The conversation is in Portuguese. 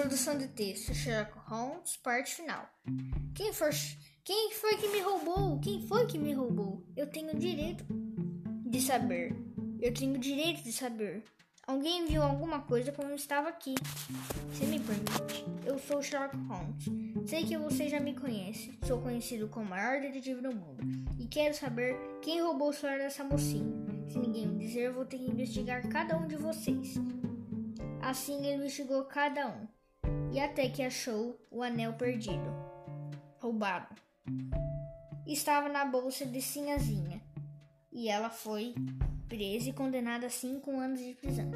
Introdução de texto: Sherlock Holmes, parte final. Quem, for, quem foi que me roubou? Quem foi que me roubou? Eu tenho direito de saber. Eu tenho direito de saber. Alguém viu alguma coisa quando eu estava aqui. Se me permite, eu sou Sherlock Holmes. Sei que você já me conhece. Sou conhecido como o maior detetive do mundo. E quero saber quem roubou o celular dessa mocinha. Se ninguém me dizer, eu vou ter que investigar cada um de vocês. Assim ele investigou cada um. E até que achou o anel perdido. Roubado. Estava na bolsa de Sinhazinha. E ela foi presa e condenada a cinco anos de prisão.